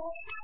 Oh.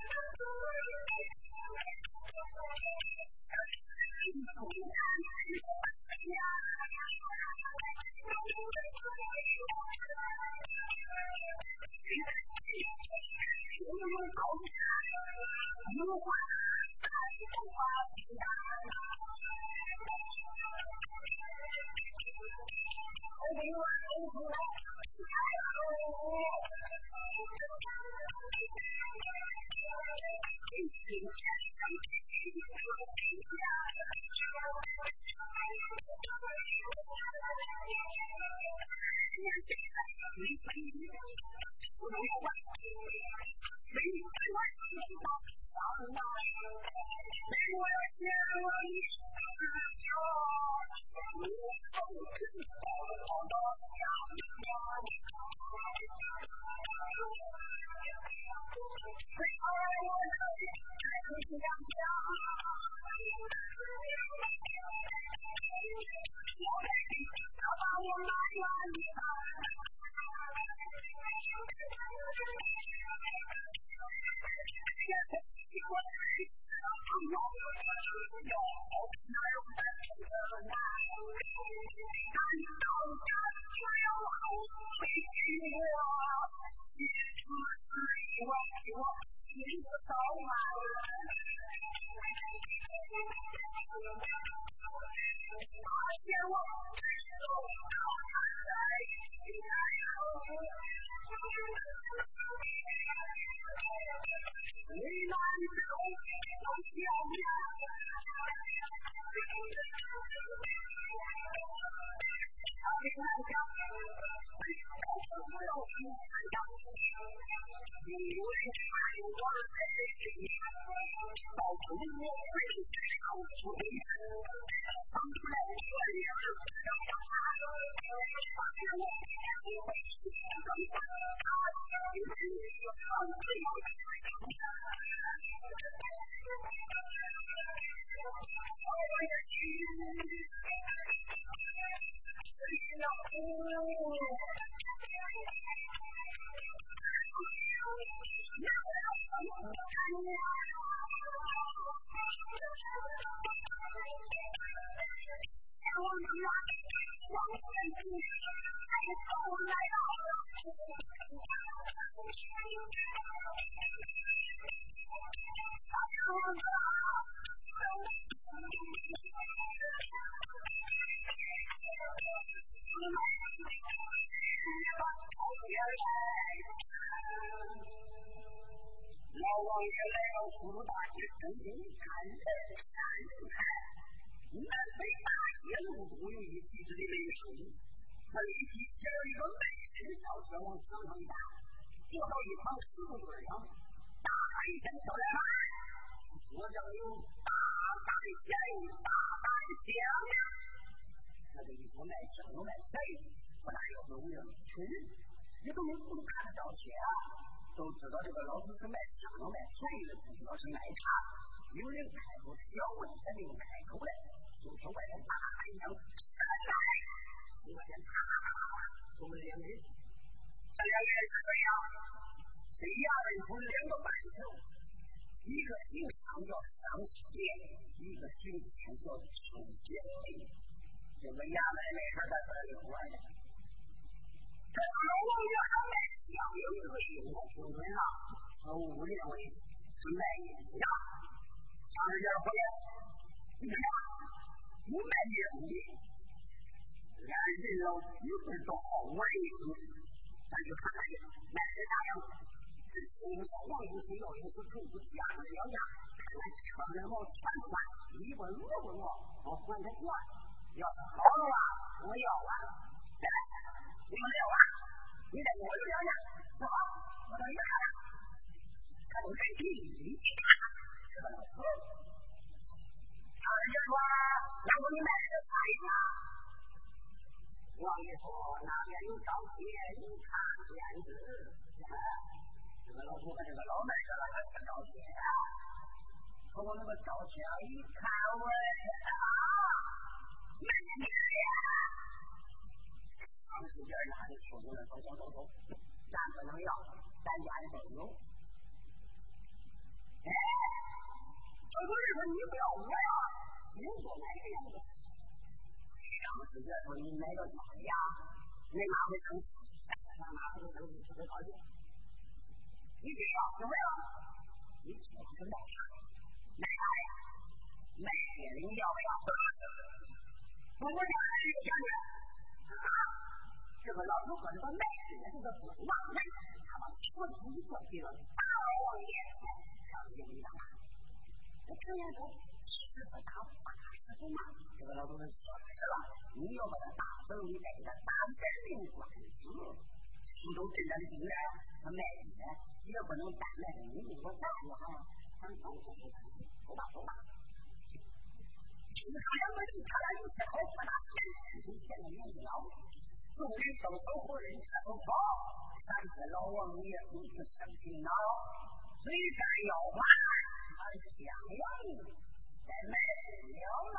I'm 葫芦大街，正经看人看人看，南北大街路都有一旗子的美女，他立即接了一个美人轿车往墙上一搭，坐到一旁石头墩上，大喊一声：“小来我叫你大胆下大胆下呀！”那个一说卖香又卖菜，不但有路人吃，也都没不看得着钱啊。都知道这个老子是卖香的卖便宜的，不知道是卖茶。有人开口小问，他没有开口来，就听外面大喊一声：“来来！”我先啪啪啪啪啪，送了两人。这两个人是谁呀？是衙门中两个班头，一个姓张叫张世杰，一个姓钱叫邱建飞。这个衙门没事在这里管呢。这老王爷他卖香烟这个业务听准了，我误认为是卖烟呀。张世杰回来，你看，你卖烟的，俺人老几岁都好玩一次，咱就看看去，卖的咋样？这从小王不是要有是住不，一问二问我，我还他钱。要是好的话，我要啊。来。你们六啊，你再给我留两下，不好，我到你看看，看我人品，你看，是吧？常人说，那我你卖的菜价？王爷说那边有照片，看片子。这个老头和这个老卖的那个看照片，从我那个照片一看，我啊，没脸呀！当时这拿着手中的走走走走，咱不能要，咱家里都有。哎，这个日本你不要我呀，你说哪个样子？当时这说你买个什么呀？你哪会生气？他哪会生气？特别高兴。你这要怎么样？你说是卖啥？卖啥呀？卖别人要不要？我我家里有钱的啊。这个老头说：“这个卖血这个不往来，他把全部交给了大王爷。上爷你干嘛？这常言说，十不打八十不骂。这个老头子说是了，你要把他大本里带个大本领官司，苏州镇上的兵员，他卖血也不能单卖你我大爷哈，咱走走走，走吧走吧。这个常言说，他俩有些好不大，现在年纪老了。”不离手头或者一手包，看起来我们也不是身体挠，虽然有嘛，还是想问人类流浪。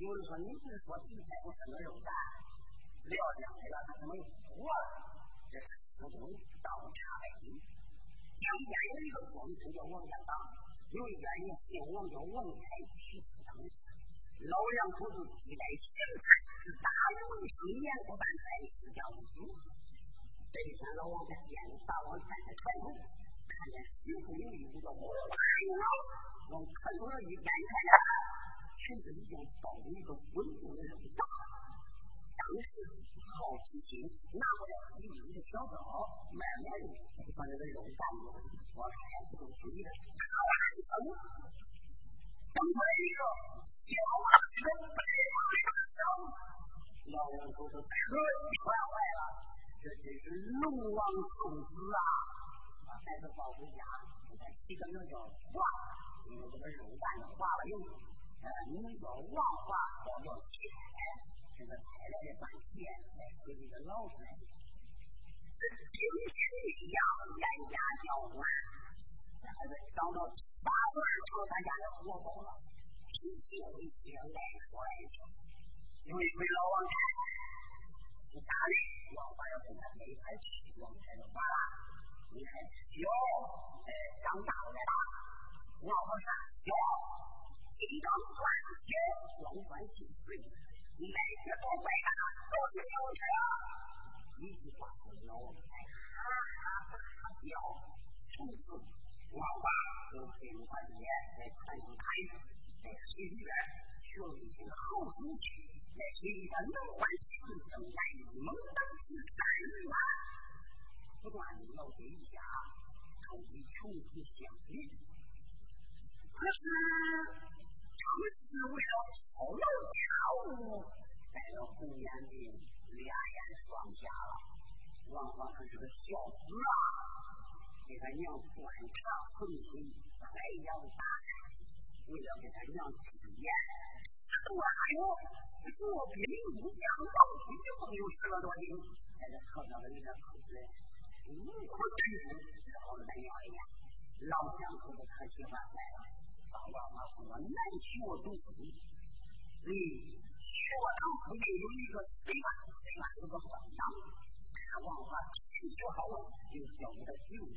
有人说你不是说今天我生个肉蛋，聊将来了他怎么又哭了？这是不中倒茶杯。江边有一个官臣叫王家当，有一家人姓王叫王开，娶妻当时。老两口子期待行善，是大有为生，年过半百，自家无子。这一天，老王在店里大王站在船头，看见徐福有一个叫王大老往船头上一眼看见裙子里边包着一个滚动的肉棒。当时好奇心，拿过来一一的小刀，慢慢的把这个肉棒子往开不出去的，咔啦一声，整出来一个。小王子白发的小老两口子可传坏了，这真是龙王送子啊！把孩子抱回家，给他起个名叫华，因为这个肉蛋子化了油，呃，名叫王华，叫叫钱，这个太来的半钱，再给这个老太太，这精神一样，严家教官，这孩子长到八岁时候，咱家就活饱了。脾气有一些爱说爱笑，有一回老王太不打理，王华要跟他没法去，王太就完了。你还小，哎，长大了？王华说小，金刚钻小，光钻进水，来去多快啊，都是牛车。一句话说老王太哈哈大笑，从此王华就跟他爹在船上。在水里边学了一些好武器，在水里边能换气，能来。猛当是三人马，不断的老水一下，成为穷途相遇。可是正是为了操劳家务，带了红眼睛，俩眼双瞎了。王华可是个孝子啊，给他娘端茶捧水，还要打柴。为了给他娘吃盐，我还有做兵武将，老许一共有十多斤，在这喝上了一点口水，五苦真苦，然后再尿一尿。老两口子可喜欢来了，到王妈说难学读书，嗯，学堂附近有一个水班，水班有个班长，看王华学好了，就叫他进去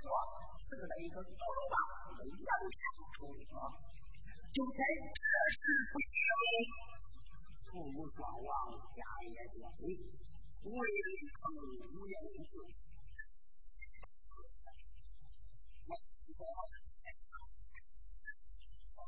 说。这个一个走路吧，这个阳山出的说，就在这时不久，父母双亡，家业断绝，未曾无言之事。您看我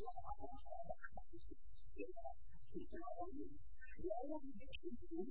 Thank you.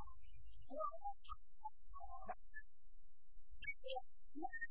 Thank you.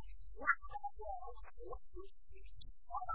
Mas, agora, eu acredito que, para